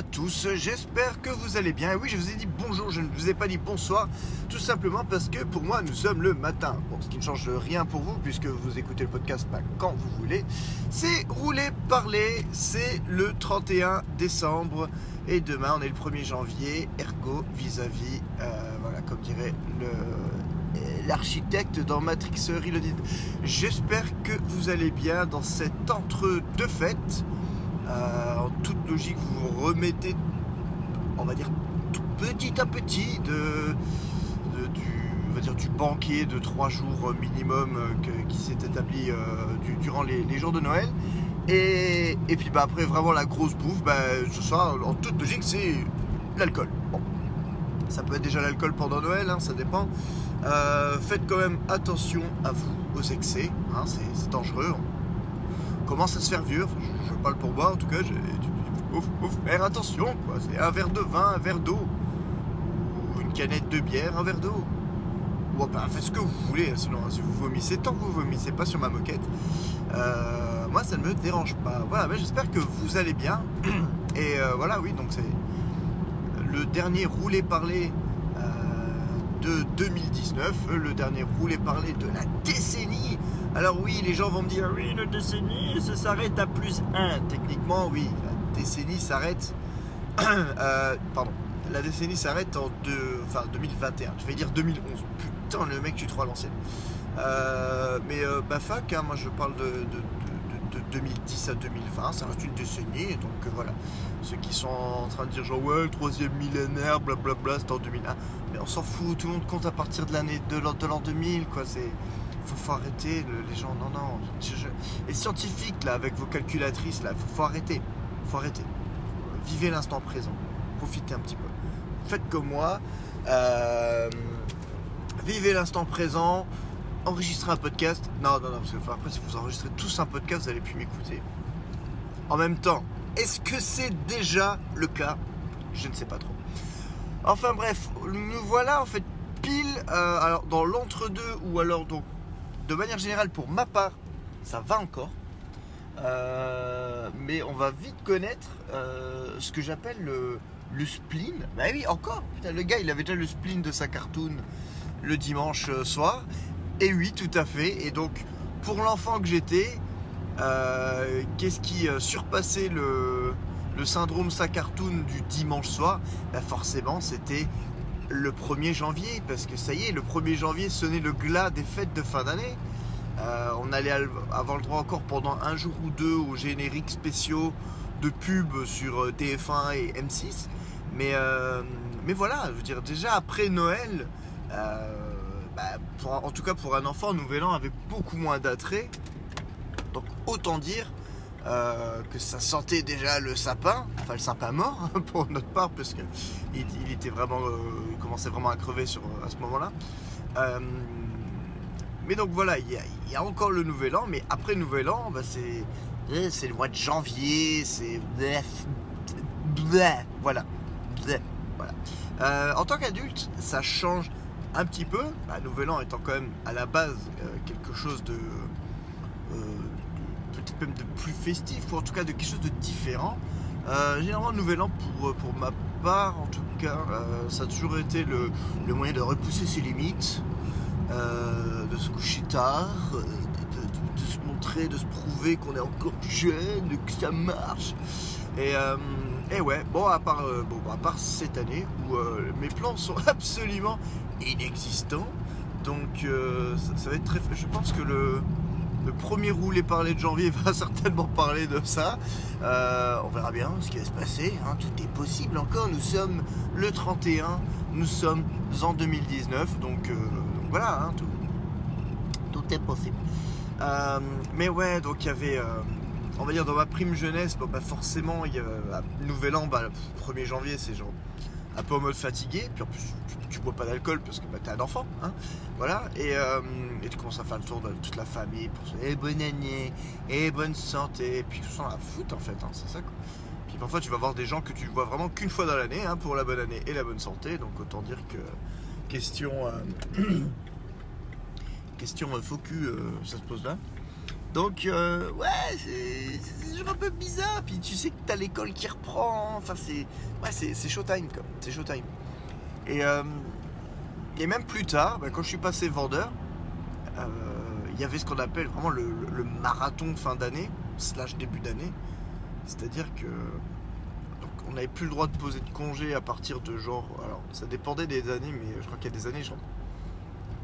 à tous, j'espère que vous allez bien. Oui, je vous ai dit bonjour, je ne vous ai pas dit bonsoir, tout simplement parce que pour moi, nous sommes le matin. Bon, ce qui ne change rien pour vous, puisque vous écoutez le podcast quand vous voulez. C'est rouler, parler, c'est le 31 décembre. Et demain, on est le 1er janvier, ergo vis-à-vis, euh, voilà, comme dirait le l'architecte dans Matrix Reloaded. J'espère que vous allez bien dans cet entre-deux fêtes. Euh, en toute logique, vous remettez, on va dire, petit à petit de, du, on de trois jours minimum euh, qui s'est établi euh, durant les, jours de Noël. Et, puis bah, après, vraiment la grosse bouffe, bah, ce soir, en toute logique, c'est l'alcool. Bon. Ça peut être déjà l'alcool pendant Noël, hein, ça dépend. faites quand même attention à vous, aux excès, hein, c'est dangereux commence à se faire vieux. je, parle pour boire en tout cas. Il faut, faire attention. C'est un verre de vin, un verre d'eau. Ou une canette de bière, un verre d'eau. Ou ben, faites ce que vous voulez. Hein, sinon, si vous vomissez, tant que vous vomissez pas sur ma moquette, euh, moi ça ne me dérange pas. Voilà, ben, j'espère que vous allez bien. Et euh, voilà, oui, donc c'est le dernier roulé-parler de 2019, le dernier roulé-parler de la décennie. Alors oui, les gens vont me dire, oui, une décennie, ça s'arrête à plus 1. Techniquement, oui, la décennie s'arrête... Euh, pardon. La décennie s'arrête en enfin, 2021. Je vais dire 2011. Putain, le mec, tu à l'ancienne. Euh, mais euh, bah fac, hein, moi je parle de, 2010 à 2020, ça reste une décennie, donc voilà. Ceux qui sont en train de dire genre ouais, le troisième millénaire, blablabla, c'est en 2001. Mais on s'en fout, tout le monde compte à partir de l'année de l'an 2000, quoi. C'est faut, arrêter les gens. Non, non. Les scientifiques là, avec vos calculatrices là, faut, faut arrêter, faut arrêter. Vivez l'instant présent, profitez un petit peu. Faites comme moi. Euh, vivez l'instant présent. Enregistrez un podcast. Non, non, non, parce que après, si vous enregistrez tous un podcast, vous allez plus m'écouter. En même temps, est-ce que c'est déjà le cas? Je ne sais pas trop. Enfin bref, nous voilà en fait pile euh, alors dans l'entre-deux ou alors donc de manière générale pour ma part, ça va encore. Euh, mais on va vite connaître euh, ce que j'appelle le, spleen. Bah oui, encore. le gars, il avait déjà le spleen de sa cartoon le dimanche soir. Et oui, tout à fait. Et donc, pour l'enfant que j'étais, qu'est-ce qui surpassait le, le syndrome Sacartoon du dimanche soir, bah forcément c'était le 1er janvier, parce que ça y est, le 1er janvier sonnait le glas des fêtes de fin d'année. Euh, on allait avoir le droit encore pendant un jour ou deux aux génériques spéciaux de pub sur euh, TF1 et M6. Mais, euh, mais voilà, je veux dire, déjà après Noël, bah, en tout cas pour un enfant, Nouvel An avait beaucoup moins d'attrait. Donc autant dire euh, que ça sentait déjà le sapin, enfin le sapin mort pour notre part, parce qu'il il était vraiment, euh, commençait vraiment à crever sur, à ce moment-là. Euh, mais donc voilà, il y, a, encore le Nouvel An, mais après Nouvel An, bah, c'est, c'est le mois de janvier, c'est voilà, voilà. en tant qu'adulte, ça change un petit peu. Bah, Nouvel An étant quand même à la base quelque chose de peut-être même de plus festif, ou en tout cas de quelque chose de différent. Euh, généralement, le Nouvel An, pour, euh, pour ma part, en tout cas, euh, ça a toujours été le, moyen de repousser ses limites, de se coucher tard, de, se montrer, de se prouver qu'on est encore jeune, que ça marche. Et, et ouais, bon à, part, bon, à part cette année où mes plans sont absolument inexistants, donc ça, ça, va être très. Je pense que le, le premier roulé parler de janvier va certainement parler de ça. Euh, on verra bien ce qui va se passer. Hein. Tout est possible encore. Nous sommes le 31, nous sommes en 2019. Donc, euh, voilà, hein, tout, est possible. Euh, mais ouais, donc il y avait, on va dire dans ma prime jeunesse, bah, forcément, il y a, Nouvel An, bah, le 1er janvier, c'est genre un peu en mode fatigué, puis en plus tu, bois pas d'alcool parce que bah, t'es un enfant, hein, voilà, euh, et, tu commences à faire le tour de toute la famille pour se et bonne année, et bonne santé, et puis tout ça la foot en fait, hein, c'est ça quoi. Puis parfois tu vas voir des gens que tu vois vraiment qu'une fois dans l'année hein, pour la bonne année et la bonne santé, donc autant dire que question, euh, question focus, euh, ça se pose là. Donc, euh, ouais, c'est toujours un peu bizarre. Puis tu sais que t'as l'école qui reprend. Enfin, c'est ouais, c'est showtime, quoi. C'est showtime. Et, euh, et même plus tard, bah, quand je suis passé vendeur, euh, il y avait ce qu'on appelle vraiment le, marathon fin d'année, slash début d'année. C'est-à-dire que donc, on n'avait plus le droit de poser de congé à partir de genre. Alors, ça dépendait des années, mais je crois qu'il y a des années, genre.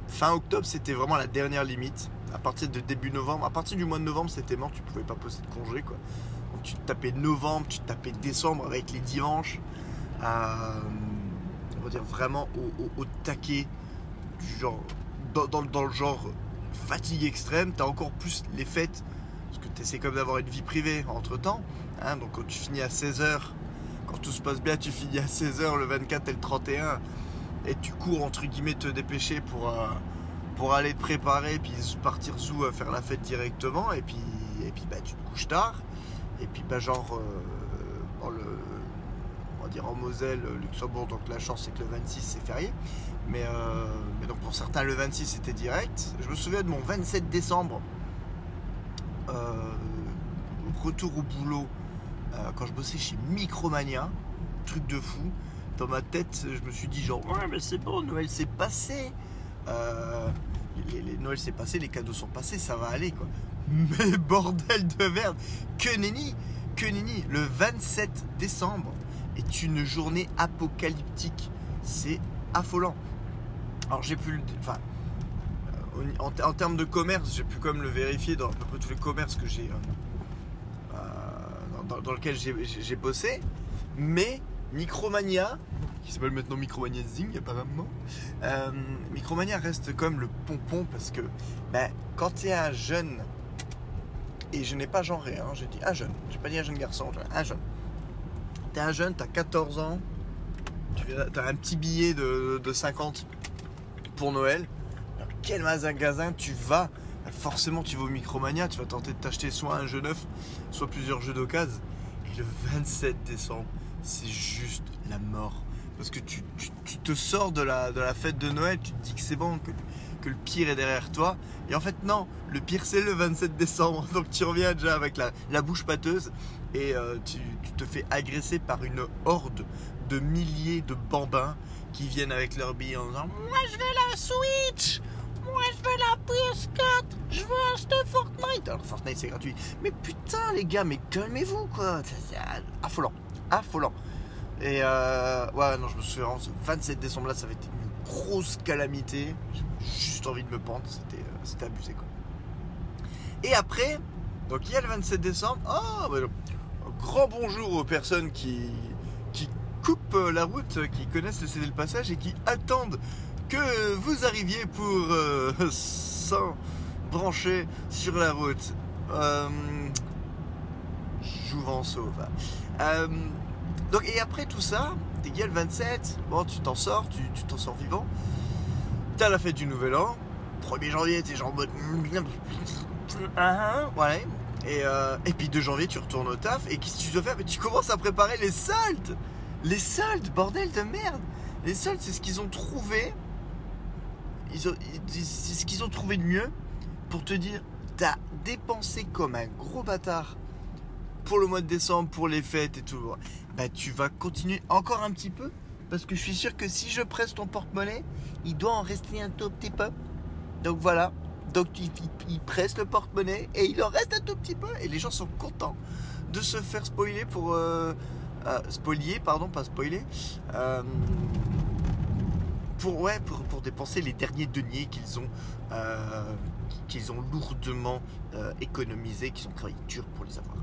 Fin octobre, c'était vraiment la dernière limite. À partir de début novembre, à partir du mois de novembre, c'était mort, tu pouvais pas poser de congé, quoi. Donc, tu tapais novembre, tu tapais décembre avec les dimanches. euh, on va dire vraiment au, taquet genre dans, le genre fatigue extrême t'as encore plus les fêtes parce que tu essaies comme d'avoir une vie privée entre temps donc quand tu finis à 16h quand tout se passe bien tu finis à 16h le 24 et le 31 et tu cours entre guillemets te dépêcher pour euh, pour aller te préparer puis partir sous à faire la fête directement et puis et puis bah tu te couches tard et puis bah genre euh, le on va dire en Moselle, Luxembourg, donc la chance c'est que le 26 c'est férié. Mais, euh, mais donc pour certains le 26 c'était direct. Je me souviens de mon 27 décembre, euh, retour au boulot, euh, quand je bossais chez Micromania, truc de fou. Dans ma tête, je me suis dit genre ouais mais c'est bon, Noël s'est passé. Euh, les, Noël s'est passé, les cadeaux sont passés, ça va aller quoi. Mais bordel de merde, que nenni, que nenni, le 27 décembre est une journée apocalyptique. C'est affolant. Alors j'ai pu le. Enfin. euh, En, termes de commerce, j'ai pu comme le vérifier dans à peu près tous les commerces que j'ai. euh, dans, dans- j'ai j'ai bossé. Mais Micromania, qui s'appelle maintenant Micromania Zing apparemment, euh, Micromania reste comme le pompon parce que ben, quand tu es un jeune, et je n'ai pas genré, hein, j'ai dit un jeune, j'ai pas dit un jeune garçon, un jeune. T'es un jeune, t'as 14 ans, tu as un petit billet de, de 50 pour Noël. Alors, quel magasin tu vas? Forcément, tu vas au Micromania, tu vas tenter de t'acheter soit un jeu neuf, soit plusieurs jeux d'occasion. Et le 27 décembre, c'est juste la mort. Parce que tu, tu- te sors de la, de la fête de Noël, tu te dis que c'est bon, que, que le pire est derrière toi. Et en fait, non, le pire c'est le 27 décembre. Donc tu reviens déjà avec la, la bouche pâteuse et euh, tu, tu te fais agresser par une horde de milliers de bambins qui viennent avec leurs billes en disant Moi je veux la Switch Moi je veux la PS4 Je veux acheter Fortnite Alors Fortnite c'est gratuit. Mais putain les gars, mais calmez-vous quoi c'est affolant. Affolant. Et euh, ouais, non, je me souviens, ce 27 décembre là, ça avait été une grosse calamité. J'ai juste envie de me pendre, c'était euh, c'était abusé quoi. Et après, donc il y a le 27 décembre, oh, bah, un grand bonjour aux personnes qui, qui coupent la route, qui connaissent le céder le passage et qui attendent que vous arriviez pour euh, s'embrancher sur la route. Euh, Jouvent sauve. Euh, donc, et après tout ça, t'es le 27, bon, tu t'en sors, tu t'en sors vivant. T'as la fête du Nouvel An. 1er janvier, t'es genre en mode. Voilà. Et, euh, et puis 2 janvier, tu retournes au taf. Et qu'est-ce que tu dois faire? Mais Tu commences à préparer les soldes Les soldes, bordel de merde Les soldes, c'est ce qu'ils ont trouvé. C'est ce qu'ils ont trouvé de mieux pour te dire t'as dépensé comme un gros bâtard pour le mois de décembre, pour les fêtes et tout. Bah, tu vas continuer encore un petit peu parce que je suis sûr que si je presse ton porte-monnaie, il doit en rester un tout petit peu. Donc voilà. Donc il, presse le porte-monnaie et il en reste un tout petit peu et les gens sont contents de se faire spoiler pour euh, euh, spolier, pardon, pas spoiler. euh, pour dépenser les derniers deniers qu'ils ont lourdement économisés, qu'ils ont travaillé dur pour les avoir.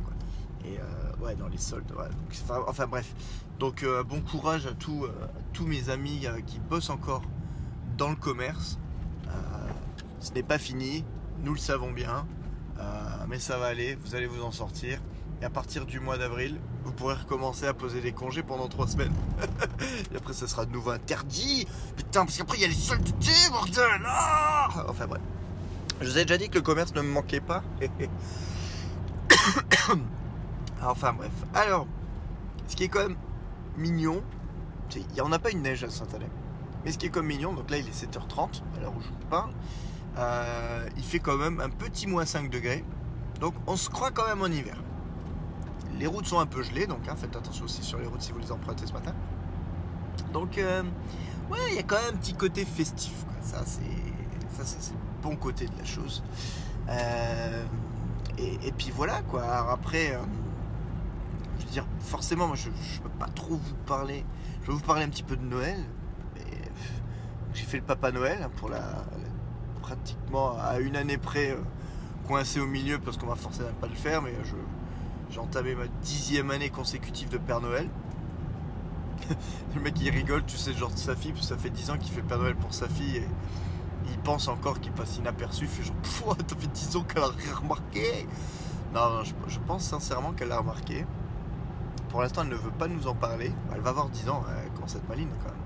Et euh, ouais, dans les soldes. ouais. Donc, enfin, enfin, bref. Donc euh, bon courage à, tous, euh, à tous mes amis euh, qui bossent encore dans le commerce. Ce n'est pas fini, nous le savons bien, mais ça va aller, vous allez vous en sortir. Et à partir du mois d'avril, vous pourrez recommencer à poser des congés pendant trois semaines. Et après, ça sera de nouveau interdit. Putain, parce qu'après, il y a les soldes d'été, bordel Ah Enfin bref. Je vous ai déjà dit que le commerce ne me manquait pas. enfin bref. Alors, ce qui est quand même mignon, il n'y en a pas une neige à Saint-Alain. Mais ce qui est comme mignon, donc là il est 7h30, à l'heure où je vous parle, euh, il fait quand même un petit moins 5 degrés. Donc on se croit quand même en hiver. Les routes sont un peu gelées, donc hein, faites attention aussi sur les routes si vous les empruntez ce matin. Donc euh, ouais, il y a quand même un petit côté festif. Ça c'est le bon côté de la chose. Euh, et, et puis voilà quoi. Alors après, euh, je veux dire, forcément, moi je, je peux pas trop vous parler. Je vais vous parler un petit peu de Noël. J'ai fait le Papa Noël hein, pour la, pratiquement à une année près euh, coincé au milieu parce qu'on m'a forcé à ne pas le faire. Mais j'ai entamé ma dixième année consécutive de Père Noël. le mec il rigole, tu sais, genre sa fille, parce que ça fait 10 ans qu'il fait Père Noël pour sa fille et il pense encore qu'il passe inaperçu. Il fait genre, Pouah, ça fait 10 ans qu'elle a rien remarqué. Non, non, je, je pense sincèrement qu'elle l'a remarqué. Pour l'instant, elle ne veut pas nous en parler. Elle va avoir 10 ans, elle commence à être maline quand même.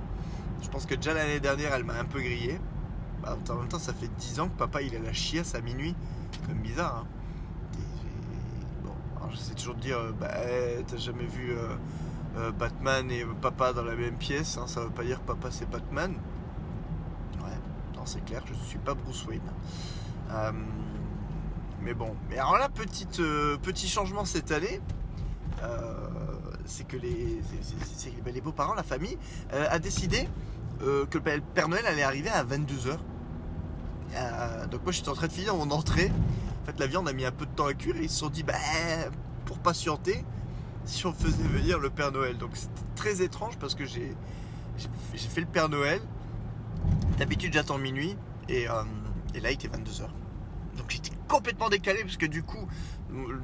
Je pense que déjà l'année dernière, elle m'a un peu grillé. Bah, en même temps, ça fait 10 ans que papa il a la chiasse à minuit. C'est quand même bizarre. Hein. Bon, alors j'essaie toujours de dire, euh, bah, eh, t'as jamais vu euh, euh, Batman et papa dans la même pièce. hein, ça veut pas dire papa c'est Batman. Ouais, non, c'est clair, je suis pas Bruce Wayne. Euh, mais bon, mais alors là, petite, euh, petit changement cette année. euh, c'est que les, ben, les beaux-parents, la famille, euh, a décidé euh, que le Père Noël allait arriver à 22h. donc moi j'étais en train de finir mon entrée. En fait la viande a mis un peu de temps à cuire et ils se sont dit bah pour patienter si on faisait venir le Père Noël. Donc c'était très étrange parce que j'ai j'ai fait le Père Noël. D'habitude j'attends minuit et, euh, et là il était 22h. Donc j'étais complètement décalé parce que du coup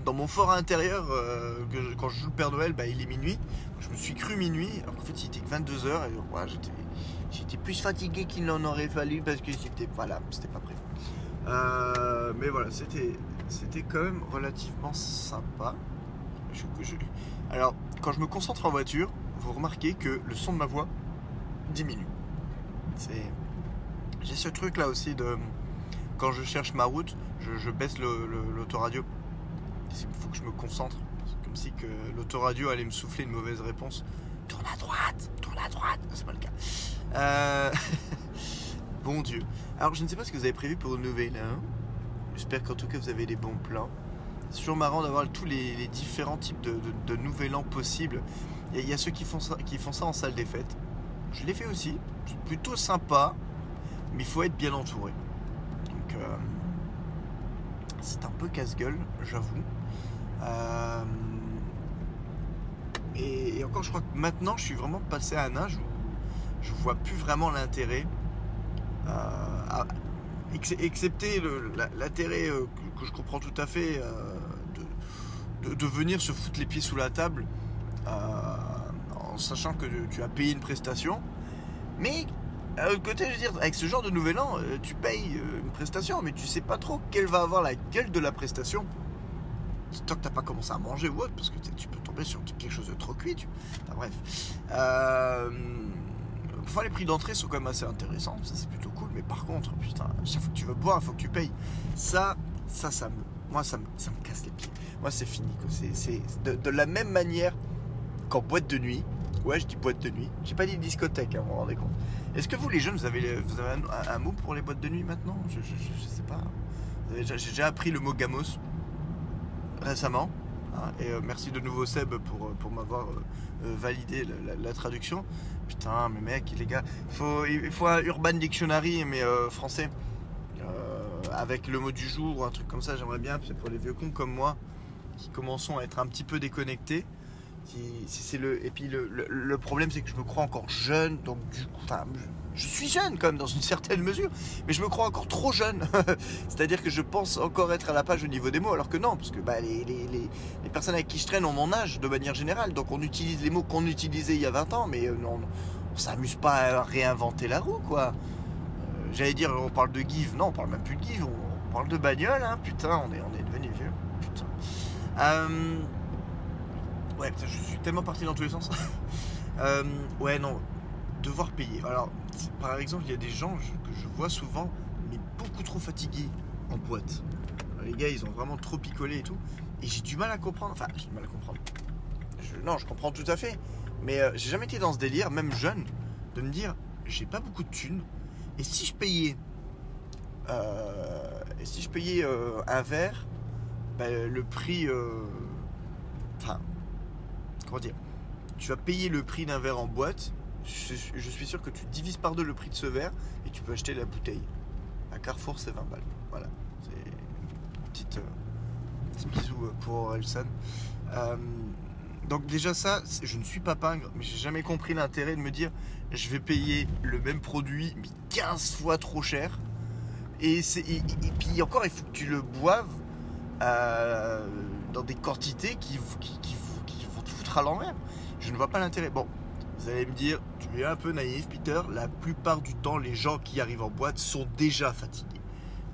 dans mon fort intérieur euh, quand je joue le Père Noël bah, il est minuit. Je me suis cru minuit alors qu'en fait il était que 22h et j'étais plus fatigué qu'il n'en aurait fallu parce que c'était voilà, c'était pas prévu. Euh, mais voilà, c'était quand même relativement sympa. Je- alors, quand je me concentre en voiture, vous remarquez que le son de ma voix diminue. J'ai ce truc là aussi de quand je cherche ma route, je, baisse l'autoradio. Il faut que je me concentre. C'est comme si que l'autoradio allait me souffler une mauvaise réponse. Tourne à droite, tourne à droite. C'est pas le cas. Euh, bon Dieu. Alors, je ne sais pas ce que vous avez prévu pour le nouvel an. J'espère qu'en tout cas vous avez des bons plans. C'est toujours marrant d'avoir tous les, différents types de, nouvel an possibles. Il y, a- il y a ceux qui font, ça, qui font ça en salle des fêtes. Je l'ai fait aussi. C'est plutôt sympa, mais il faut être bien entouré. Donc, euh, c'est un peu casse-gueule, j'avoue. Euh, et, encore, je crois que maintenant, je suis vraiment passé à un âge où je vois plus vraiment l'intérêt. euh, excepté l'intérêt euh, que, je comprends tout à fait de, venir se foutre les pieds sous la table en sachant que tu as payé une prestation. Mais à l'autre côté, je veux dire, avec ce genre de nouvel an, tu payes une prestation, mais tu sais pas trop quelle va avoir la de la prestation. Tant que t'as pas commencé à manger ou autre, parce que tu peux tomber sur quelque chose de trop cuit. Enfin, bref. Euh, les prix d'entrée sont quand même assez intéressants. Ça, c'est plutôt cool. Mais par contre, putain, chaque fois que tu veux boire, il faut que tu payes. Ça, ça, ça me. Moi, casse les pieds. Moi, c'est fini. C'est de, de la même manière qu'en boîte de nuit. Ouais, je dis boîte de nuit. J'ai pas dit discothèque, hein, vous vous rendez compte. Est-ce que vous, les jeunes, vous avez, vous avez un, mot pour les boîtes de nuit maintenant? Je, je, je- sais pas. J'ai déjà appris le mot gamos récemment. hein, et euh, merci de nouveau Seb pour, euh, pour m'avoir euh, validé la, traduction. Putain, mais mec, les gars, faut, il faut un Urban Dictionary, mais français. Avec le mot du jour ou un truc comme ça, j'aimerais bien. C'est pour les vieux cons comme moi qui commençons à être un petit peu déconnectés. Qui- c'est- le, et puis le, le- le problème, c'est que je me crois encore jeune, donc du coup, je, suis jeune quand même dans une certaine mesure, mais je me crois encore trop jeune. C'est-à-dire que je pense encore être à la page au niveau des mots, alors que non, parce que bah, les, les- les- les personnes avec qui je traîne ont mon âge de manière générale, donc on utilise les mots qu'on utilisait il y a 20 ans, mais euh, non, on s'amuse pas à réinventer la roue, quoi. Euh, J'allais dire, on parle de give, non, on parle même plus de give, on, on parle de bagnole, hein, putain, on est, on est devenu vieux, putain. Euh, Ouais, putain, je suis tellement parti dans tous les sens. Euh, ouais, non, devoir payer. Alors, par exemple, il y a des gens que je vois souvent, mais beaucoup trop fatigués en boîte. Les gars, ils ont vraiment trop picolé et tout. Et j'ai du mal à comprendre. Enfin, j'ai du mal à comprendre. Je- non, je comprends tout à fait. Mais euh, j'ai jamais été dans ce délire, même jeune, de me dire j'ai pas beaucoup de thunes. Et si je payais. euh, et si je payais euh, un verre bah, le prix. Enfin, comment dire? Tu vas payer le prix d'un verre en boîte. Je, suis sûr que tu divises par deux le prix de ce verre et tu peux acheter la bouteille. À Carrefour, c'est 20 balles. Voilà. C'est une petite. euh, petit bisou euh, pour Orelsan. Euh, donc déjà ça, je ne suis pas pingre, mais j'ai jamais compris l'intérêt de me dire je vais payer le même produit mais 15 fois trop cher. Et, puis encore, il faut que tu le boives euh, dans des quantités qui- qui vont te foutre à l'envers. Je ne vois pas l'intérêt. Bon, vous allez me dire, tu es un peu naïf, Peter. La plupart du temps, les gens qui arrivent en boîte sont déjà fatigués.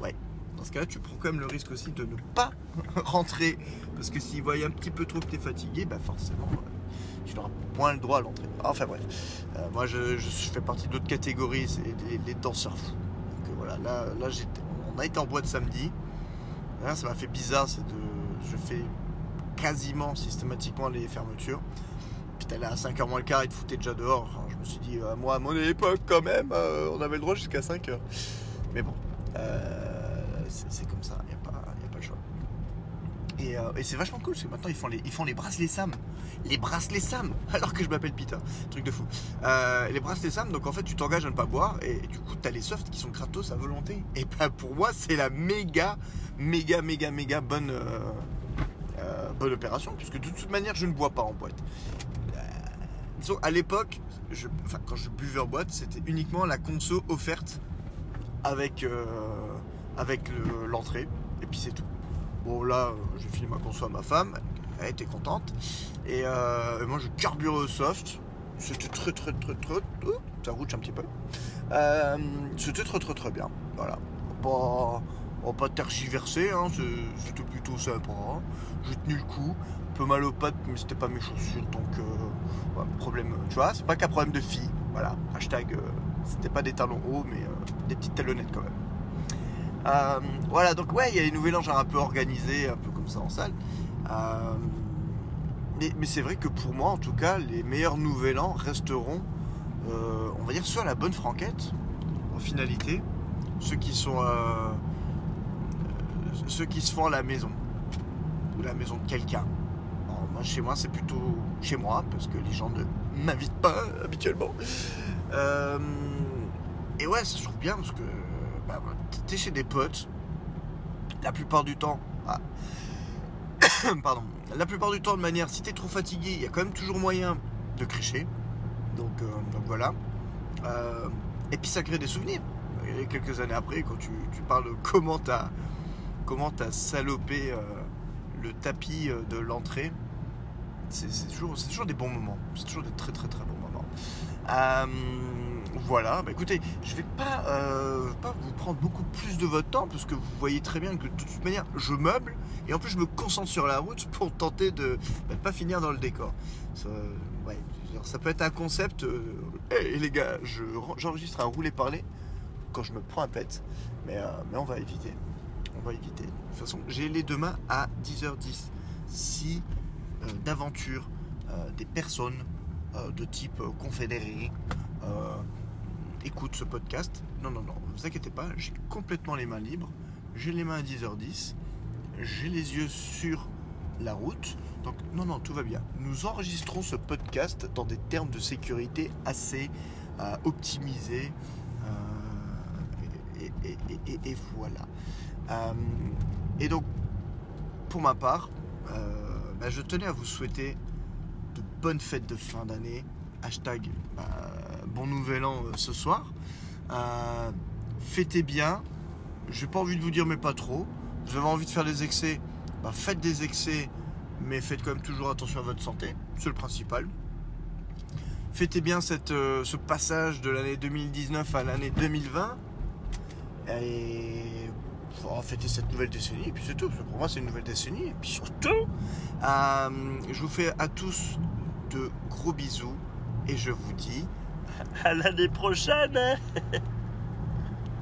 Ouais. Dans ce cas-là, tu prends quand même le risque aussi de ne pas rentrer. Parce que s'ils voient un petit peu trop que tu fatigué, bah forcément, euh, tu n'auras moins le droit à l'entrée. Enfin bref. Euh, moi, je, fais partie d'autres catégories, c'est les, danseurs fous. Donc euh, voilà, là, on a été en boîte samedi. Ça m'a fait bizarre, je fais quasiment systématiquement les fermetures. Puis t'allais à 5h moins le quart, ils te foutaient déjà dehors. Je me suis dit, euh, moi, à mon époque, quand même, euh, on avait le droit jusqu'à 5h. Mais bon, euh, c'est comme ça, il n'y a, a pas le choix. Et, c'est vachement cool parce que maintenant ils font les, ils font les bracelets Sam. Les bracelets Sam Alors que je m'appelle Peter. Truc de fou. Les bracelets Sam, donc en fait tu t'engages à ne pas boire et, du coup tu as les softs qui sont gratos à volonté. Et ben pour moi c'est la méga, méga, méga, méga bonne, bonne opération puisque de toute manière je ne bois pas en boîte. Disons, à l'époque, quand je buvais en boîte, c'était uniquement la conso offerte avec, euh, avec le- l'entrée et puis c'est tout. Bon là, j'ai filé ma conso à ma femme, elle était contente. Et euh, moi je carburais au soft. C'était très très très très... Ouh, ça rouge un petit peu. Euh, C'était très très très bien. Voilà. Pas, on va pas tergiverser, hein, c'était plutôt sympa. hein. J'ai tenu le coup. Peu mal aux pattes, mais c'était pas mes chaussures, donc euh, problème. Tu vois, c'est pas qu'un problème de fille. Voilà. Hashtag, euh, c'était pas des talons hauts, mais euh, des petites talonnettes quand même. Euh, voilà, donc ouais, il y a les nouvel an genre un peu organisés, un peu comme ça en salle. Euh, mais mais c'est vrai que pour moi, en tout cas, les meilleurs nouvel an resteront, euh, on va dire, soit la bonne franquette, en finalité, ceux qui sont, euh, euh, ceux qui se font à la maison, ou la maison de quelqu'un. Chez moi, c'est plutôt chez moi, parce que les gens ne m'invitent pas habituellement. Euh, et ouais, ça se trouve bien, parce que bah, t'es chez des potes, la plupart du temps, ah, pardon, la plupart du temps de manière, si t'es trop fatigué, il y a quand même toujours moyen de crécher. Donc, euh, voilà. Euh, et puis ça crée des souvenirs. Quelques années après, quand tu, tu parles comment t'as t'as salopé le tapis de l'entrée, c'est toujours, des bons moments. C'est toujours des très très très bons moments. Euh, voilà, bah écoutez, je vais pas, euh, pas vous prendre beaucoup plus de votre temps parce que vous voyez très bien que de toute manière je meuble et en plus je me concentre sur la route pour tenter de ne pas finir dans le décor. Ça, je ça peut être un concept. euh, les gars, je- j'enregistre un roulé-parler quand je me prends un pet, mais, mais on va éviter. On va éviter. De toute façon, j'ai les demain à 10h10. Si euh, d'aventure euh, des personnes euh, de type confédéré écoutent ce podcast, non, non, non, ne vous inquiétez pas, j'ai complètement les mains libres. J'ai les mains à 10h10. J'ai les yeux sur la route. Donc, non, non, tout va bien. Nous enregistrons ce podcast dans des termes de sécurité assez optimisés. Et, voilà. Et donc, pour ma part, bah, je tenais à vous souhaiter de bonnes fêtes de fin d'année. Hashtag bah, bon nouvel an euh, ce soir. Euh, fêtez bien. J'ai pas envie de vous dire, mais pas trop. Vous avez envie de faire des excès, bah, faites des excès, mais faites quand même toujours attention à votre santé. C'est le principal. Fêtez bien cette, euh, ce passage de l'année 2019 à l'année 2020. Et oh, fêtez cette nouvelle décennie, et puis c'est tout. Parce que Pour moi, c'est une nouvelle décennie. Et puis surtout, euh, je vous fais à tous de gros bisous. Et je vous dis à l'année prochaine